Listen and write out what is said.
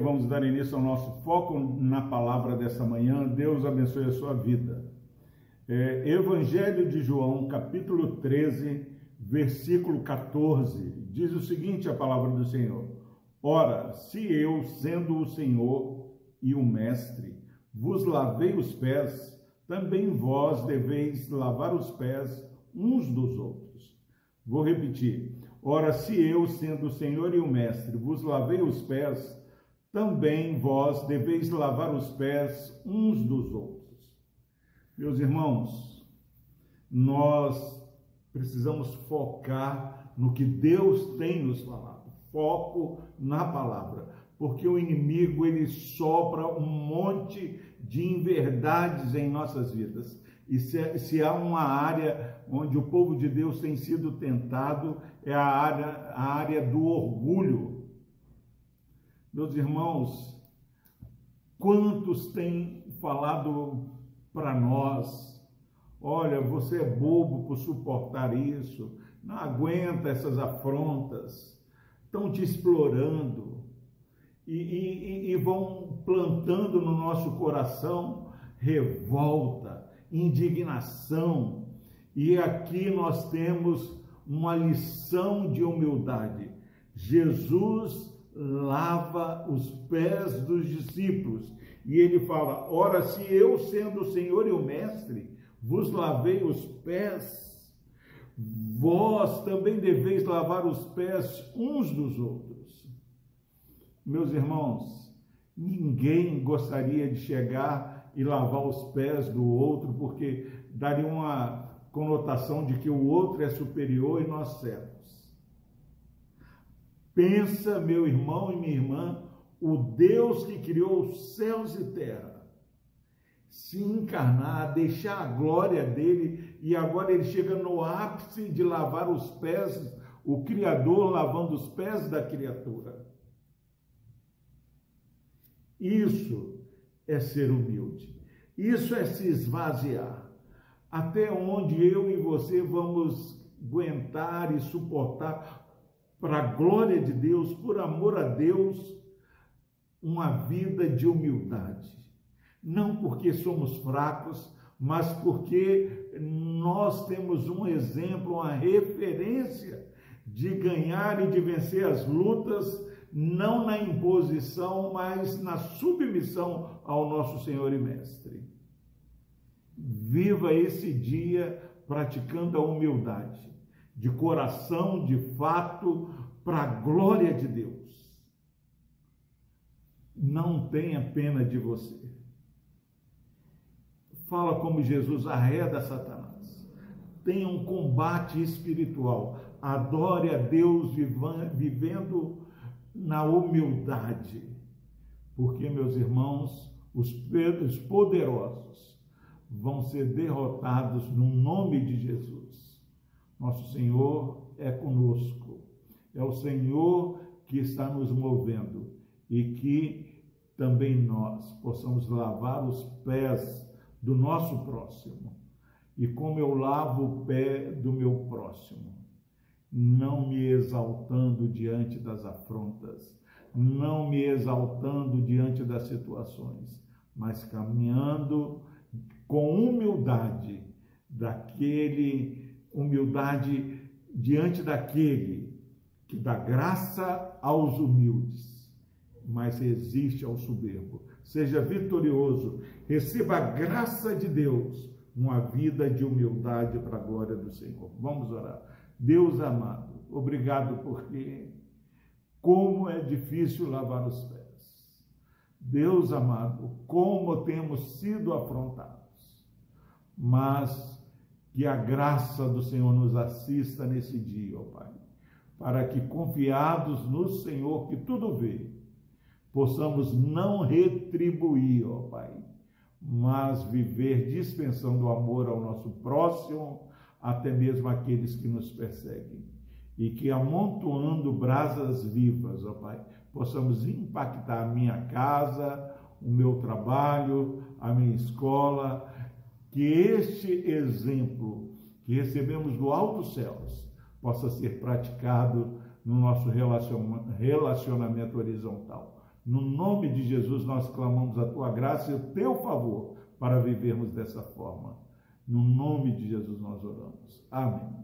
vamos dar início ao nosso foco na palavra dessa manhã. Deus abençoe a sua vida. É, Evangelho de João, capítulo 13, versículo 14, diz o seguinte: a palavra do Senhor. Ora, se eu, sendo o Senhor e o Mestre, vos lavei os pés, também vós deveis lavar os pés uns dos outros. Vou repetir. Ora, se eu, sendo o Senhor e o Mestre, vos lavei os pés, também vós deveis lavar os pés uns dos outros. Meus irmãos, nós precisamos focar no que Deus tem nos falado. Foco na palavra, porque o inimigo ele sopra um monte de inverdades em nossas vidas. E se, se, há uma área onde o povo de Deus tem sido tentado, é a área, a área do orgulho. Meus irmãos, quantos têm falado para nós: olha, você é bobo por suportar isso, não aguenta essas afrontas, estão te explorando e, e, e vão plantando no nosso coração revolta, indignação. E aqui nós temos uma lição de humildade. Jesus lava os pés dos discípulos. E ele fala: Ora, se eu, sendo o Senhor e o Mestre, vos lavei os pés, vós também deveis lavar os pés uns dos outros. Meus irmãos, ninguém gostaria de chegar e lavar os pés do outro, porque daria uma conotação de que o outro é superior e nós servos. Pensa, meu irmão e minha irmã, o Deus que criou os céus e terra, se encarnar, deixar a glória dele e agora ele chega no ápice de lavar os pés, o Criador lavando os pés da criatura. Isso é ser humilde. Isso é se esvaziar. Até onde eu e você vamos aguentar e suportar para a glória de Deus, por amor a Deus, uma vida de humildade. Não porque somos fracos, mas porque nós temos um exemplo, uma referência de ganhar e de vencer as lutas, não na imposição, mas na submissão ao nosso Senhor e Mestre. Viva esse dia praticando a humildade de coração, de fato, para a glória de Deus. Não tenha pena de você. Fala como Jesus arreda Satanás. Tenha um combate espiritual. Adore a Deus vivendo na humildade. Porque, meus irmãos, os poderosos vão ser derrotados no nome de Jesus. Nosso Senhor é conosco. É o Senhor que está nos movendo e que também nós possamos lavar os pés do nosso próximo. E como eu lavo o pé do meu próximo, não me exaltando diante das afrontas, não me exaltando diante das situações, mas caminhando com humildade daquele humildade diante daquele que dá graça aos humildes, mas resiste ao soberbo. Seja vitorioso, receba a graça de Deus, uma vida de humildade para a glória do Senhor. Vamos orar. Deus amado, obrigado porque como é difícil lavar os pés. Deus amado, como temos sido afrontados. Mas que a graça do Senhor nos assista nesse dia, ó Pai, para que, confiados no Senhor que tudo vê, possamos não retribuir, ó Pai, mas viver dispensando amor ao nosso próximo, até mesmo aqueles que nos perseguem. E que, amontoando brasas vivas, ó Pai, possamos impactar a minha casa, o meu trabalho, a minha escola, que este exemplo que recebemos do alto céus possa ser praticado no nosso relacionamento horizontal. No nome de Jesus, nós clamamos a tua graça e o teu favor para vivermos dessa forma. No nome de Jesus, nós oramos. Amém.